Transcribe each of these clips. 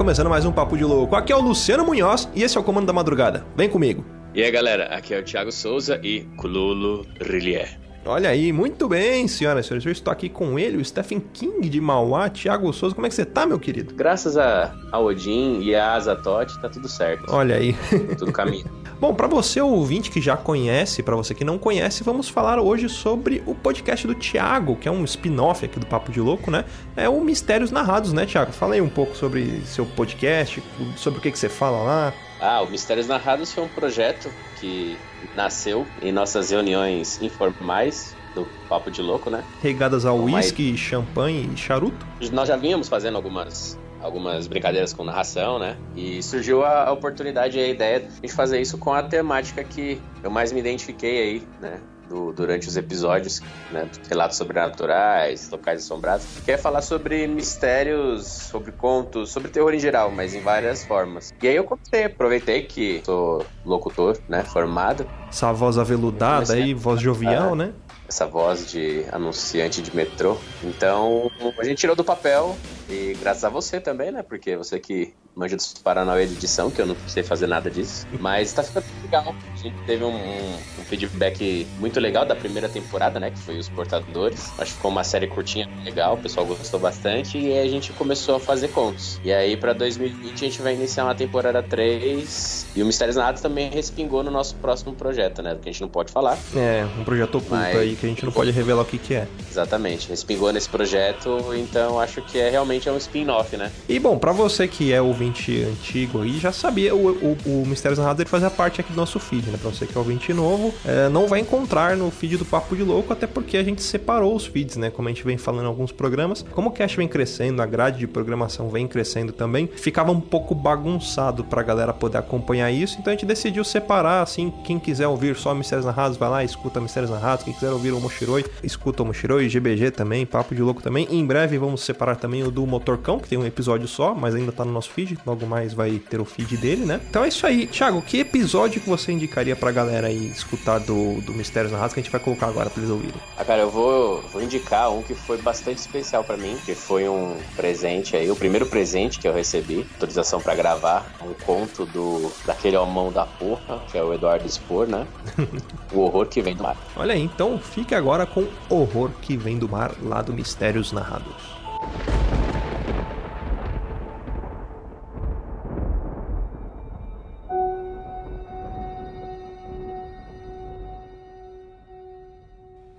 começando mais um Papo de Louco. Aqui é o Luciano Munhoz e esse é o Comando da Madrugada. Vem comigo. E aí, galera, aqui é o Thiago Souza e Kululu Rillier. Olha aí, muito bem, senhoras e senhores. Eu estou aqui com ele, o Stephen King de Mauá, Thiago Souza. Como é que você tá, meu querido? Graças a, a Odin e a Azatote, tá tudo certo. Olha aí. Tudo caminho. Bom, para você ouvinte que já conhece, para você que não conhece, vamos falar hoje sobre o podcast do Thiago, que é um spin-off aqui do Papo de Louco, né? É o Mistérios Narrados, né, Thiago? Fala aí um pouco sobre seu podcast, sobre o que, que você fala lá. Ah, o Mistérios Narrados foi um projeto que nasceu em nossas reuniões informais do Papo de Louco, né? Regadas ao uísque, champanhe e charuto. Nós já vínhamos fazendo algumas algumas brincadeiras com narração, né? E surgiu a, a oportunidade e a ideia de fazer isso com a temática que eu mais me identifiquei aí, né? do- durante os episódios, né? Relatos sobrenaturais, locais assombrados. Que é falar sobre mistérios, sobre contos, sobre terror em geral, mas em várias formas. E aí eu comecei, aproveitei que sou locutor, né? Formado. Essa voz aveludada aí, voz jovial, né? essa voz de anunciante de metrô. Então, a gente tirou do papel e graças a você também, né? Porque você que manja dos Paranauê de edição, que eu não sei fazer nada disso. Mas tá ficando legal. A gente teve um, um- um feedback muito legal da primeira temporada, né? Que foi Os Portadores. Acho que ficou uma série curtinha legal, o pessoal gostou bastante. E aí a gente começou a fazer contos. E aí pra 2020 a gente vai iniciar uma temporada 3. E o Mistérios Nada também respingou no nosso próximo projeto, né? Do que a gente não pode falar. É, um projeto oculto Mas- aí que a gente não pode revelar o que, que é. Exatamente, respingou nesse projeto, então acho que é realmente é um spin-off, né? E bom, pra você que é ouvinte antigo aí, já sabia, o, o, o Mistérios Narrados ele fazia parte aqui do nosso feed, né? Pra você que é ouvinte novo, é, não vai encontrar no feed do Papo de Louco, até porque a gente separou os feeds, né? Como a gente vem falando em alguns programas. Como o cast vem crescendo, a grade de programação vem crescendo também, ficava um pouco bagunçado pra galera poder acompanhar isso, então a gente decidiu separar, assim, quem quiser ouvir só Mistérios Narrados, vai lá, escuta Mistérios Narrados, quem quiser ouvir o Moshiroi, escuta o Moshiroi, GBG também, Papo de Louco também. Em breve vamos separar também o do Motorcão, que tem um episódio só, mas ainda tá no nosso feed, logo mais vai ter o feed dele, né? Então é isso aí. Thiago, que episódio que você indicaria pra galera aí escutar do, do Mistérios Narrados que a gente vai colocar agora pra eles ouvirem? Ah, cara, eu vou, vou indicar um que foi bastante especial pra mim, que foi um presente aí, o primeiro presente que eu recebi, autorização pra gravar, um conto do daquele homão da porra, que é o Eduardo Spor, né? o horror que vem do mar. Olha aí, então fique agora com Horror que vem do mar lá do Mistérios Narrados.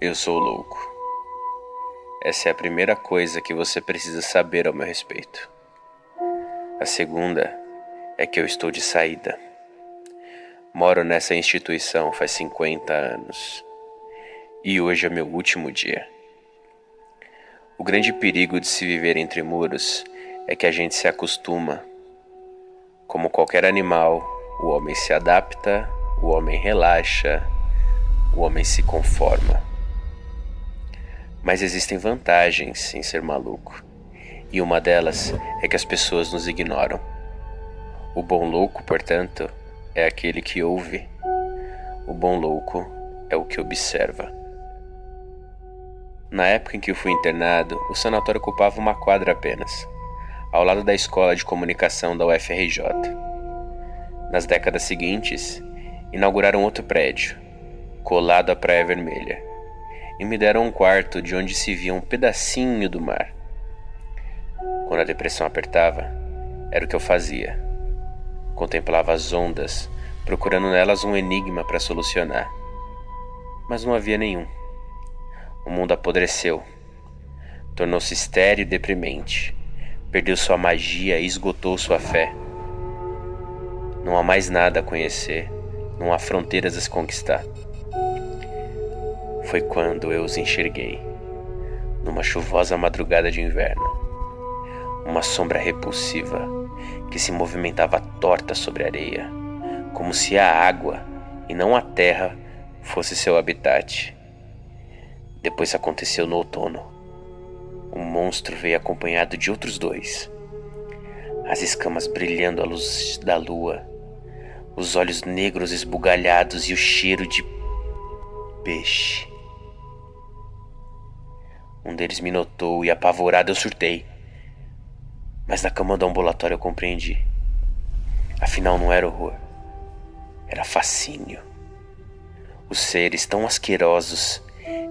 Eu sou louco. Essa é a primeira coisa que você precisa saber ao meu respeito. A segunda é que eu estou de saída. Moro nessa instituição faz 50 anos. E hoje é meu último dia. O grande perigo de se viver entre muros é que a gente se acostuma. Como qualquer animal, o homem se adapta, o homem relaxa, o homem se conforma. Mas existem vantagens em ser maluco. E uma delas é que as pessoas nos ignoram. O bom louco, portanto, é aquele que ouve. O bom louco é o que observa. Na época em que eu fui internado, o sanatório ocupava uma quadra apenas, ao lado da escola de comunicação da UFRJ. Nas décadas seguintes, inauguraram outro prédio, colado à Praia Vermelha e me deram um quarto de onde se via um pedacinho do mar. Quando a depressão apertava, era o que eu fazia. Contemplava as ondas, procurando nelas um enigma para solucionar. Mas não havia nenhum. O mundo apodreceu. Tornou-se estéril e deprimente. Perdeu sua magia e esgotou sua fé. Não há mais nada a conhecer, não há fronteiras a se conquistar foi quando eu os enxerguei, numa chuvosa madrugada de inverno. Uma sombra repulsiva que se movimentava torta sobre a areia, como se a água e não a terra fosse seu habitat. Depois aconteceu no outono. Um monstro veio acompanhado de outros dois. As escamas brilhando à luz da lua, os olhos negros esbugalhados e o cheiro de peixe. Um deles me notou e apavorado eu surtei. Mas na cama do ambulatório eu compreendi. Afinal, não era horror, era fascínio. Os seres tão asquerosos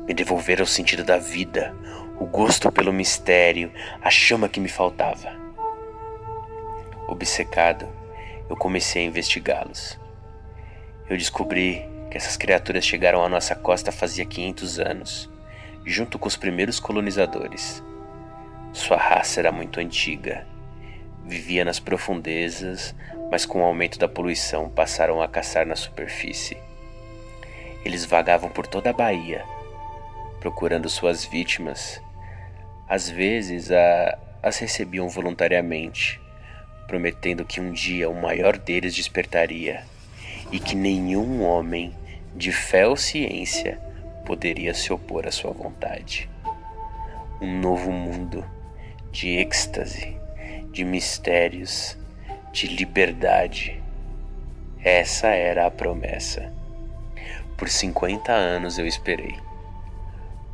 me devolveram o sentido da vida, o gosto pelo mistério, a chama que me faltava. Obcecado, eu comecei a investigá-los. Eu descobri que essas criaturas chegaram à nossa costa fazia 500 anos, junto com os primeiros colonizadores. Sua raça era muito antiga. Vivia nas profundezas, mas com o aumento da poluição passaram a caçar na superfície. Eles vagavam por toda a Bahia, procurando suas vítimas. Às vezes a, as recebiam voluntariamente, prometendo que um dia o maior deles despertaria e que nenhum homem de fé ou ciência poderia se opor à sua vontade. Um novo mundo de êxtase, de mistérios, de liberdade. Essa era a promessa. Por 50 anos eu esperei.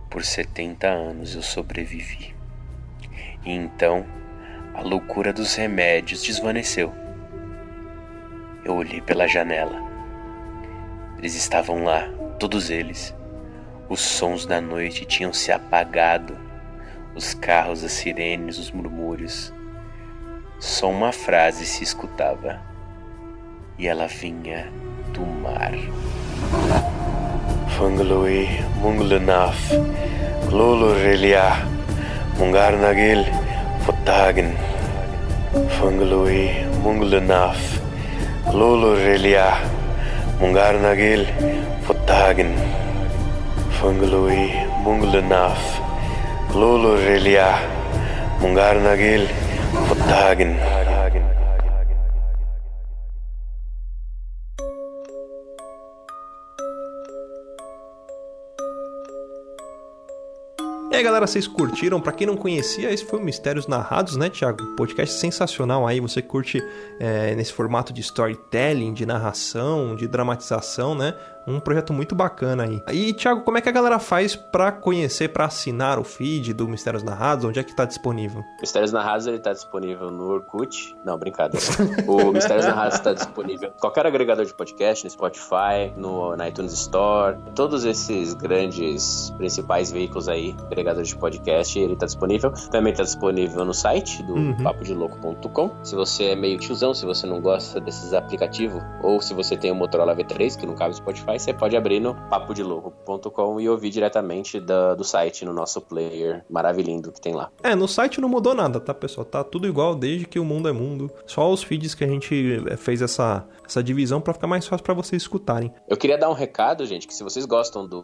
Por 70 anos eu sobrevivi. E então a loucura dos remédios desvaneceu. Eu olhei pela janela. Eles estavam lá, todos eles. Os sons da noite tinham se apagado, os carros, as sirenes, os murmúrios. Só uma frase se escutava, e ela vinha do mar. Fanglui Munglunaf, Glolo Relia, Mungarnagil Fotagen. Fanglui Munglunaf, Glolo Relia, Mungarnagil Fotagen. Fanglui Munglunaf, Glolo Relia, Mungarnagil Fotagen. E aí, galera, vocês curtiram? Para quem não conhecia, esse foi o Mistérios Narrados, né, Thiago? Podcast sensacional aí. Você curte é, nesse formato de storytelling, de narração, de dramatização, né? Um projeto muito bacana aí. E, Thiago, como é que a galera faz para conhecer, para assinar o feed do Mistérios Narrados? Onde é que tá disponível? Mistérios Narrados ele tá disponível no Orkut. Não, brincadeira. o Mistérios Narrados está disponível em qualquer agregador de podcast, no Spotify, no na iTunes Store, todos esses grandes principais veículos aí, agregadores de podcast, ele tá disponível. Também tá disponível no site do Uhum. papodelouco.com. Se você é meio tiozão, se você não gosta desses aplicativos, ou se você tem o Motorola V3, que não cabe no Spotify, você pode abrir no papodelouco.com e ouvir diretamente da- do site no nosso player maravilhoso que tem lá. É, no site não mudou nada, tá, pessoal? Tá tudo igual desde que o mundo é mundo. Só os feeds que a gente é, fez essa, essa divisão para ficar mais fácil para vocês escutarem. Eu queria dar um recado, gente, que se vocês gostam do,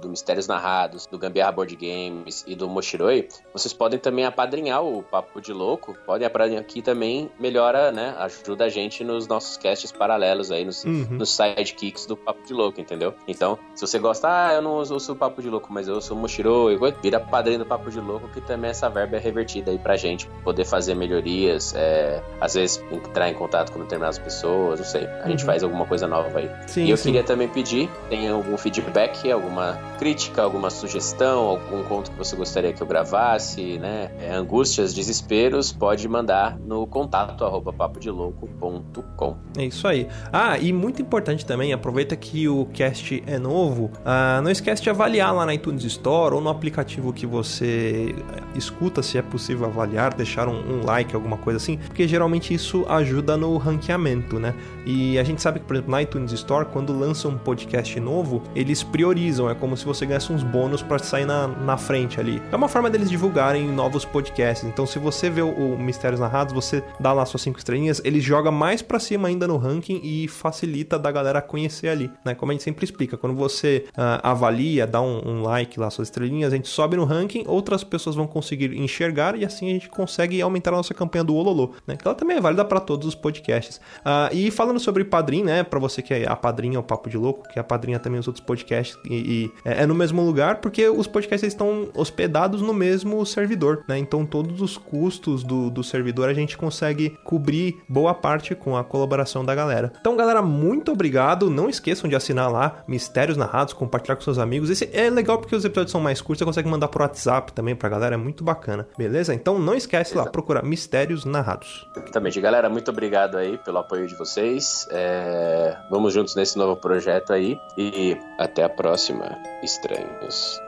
do Mistérios Narrados, do Gambiarra Board Games e do Moshiroi, vocês podem também apadrinhar o Papo de Louco. Podem apadrinhar aqui também, melhora, né? Ajuda a gente nos nossos casts paralelos aí, nos, Uhum. nos sidekicks do Papo de Louco, entendeu? Então, se você gosta, ah, eu não ouço o Papo de Louco, mas eu ouço o Moshiroi, vira padrinho do Papo de Louco, que também essa verba é revertida aí pra gente poder fazer melhorias, é, às vezes entrar em contato com determinadas pessoas, não sei. A gente Uhum. faz alguma coisa nova aí. Sim, E eu sim. queria também pedir, tem algum feedback, alguma crítica, alguma sugestão, algum conto que você gostaria que eu gravasse, né? É, angústias, desesperos, pode mandar no contato arroba papodelouco.com. É isso aí. Ah, e muito importante também, aproveita que o cast é novo, ah, não esquece de avaliar lá na iTunes Store ou no aplicativo que você eh, escuta, se é possível avaliar, deixar um, um like, alguma coisa assim, porque geralmente isso ajuda no ranqueamento, né? E a gente sabe que, por exemplo, na iTunes Store, quando lança um podcast novo, eles priorizam, é como se você ganhasse uns bônus para sair na, na frente ali. É uma forma deles divulgarem novos podcasts. Então, se você vê o, o Mistérios Narrados, você dá lá suas cinco estrelinhas, ele joga mais pra cima ainda no ranking e facilita da galera conhecer ali, né? Como a gente sempre explica, quando você ah, avalia, dá um, um like lá, suas estrelinhas, a gente sobe no ranking, outras pessoas vão conseguir enxergar e assim a gente consegue aumentar a nossa campanha do Ololô, né? Que ela também é válida para todos os podcasts. Ah, e falando sobre Padrim, né? Pra você que é a padrinha, o Papo de Louco, que é a padrinha também os outros podcasts e, e é, é no mesmo lugar, porque os podcasts estão hospedados no mesmo servidor, né? Então todos os custos do, do servidor a gente consegue cobrir boa parte com a colaboração da galera. Então, galera, muito obrigado. Não esqueçam de assinar lá, Mistérios Narrados, compartilhar com seus amigos. Esse é legal porque os episódios são mais curtos, você consegue mandar pro WhatsApp também pra galera, é muito bacana. Beleza? Então não esquece lá, procurar Mistérios Narrados. Exatamente. Galera, muito obrigado aí pelo apoio de vocês. É... Vamos juntos nesse novo projeto aí. E até a próxima, estranhos.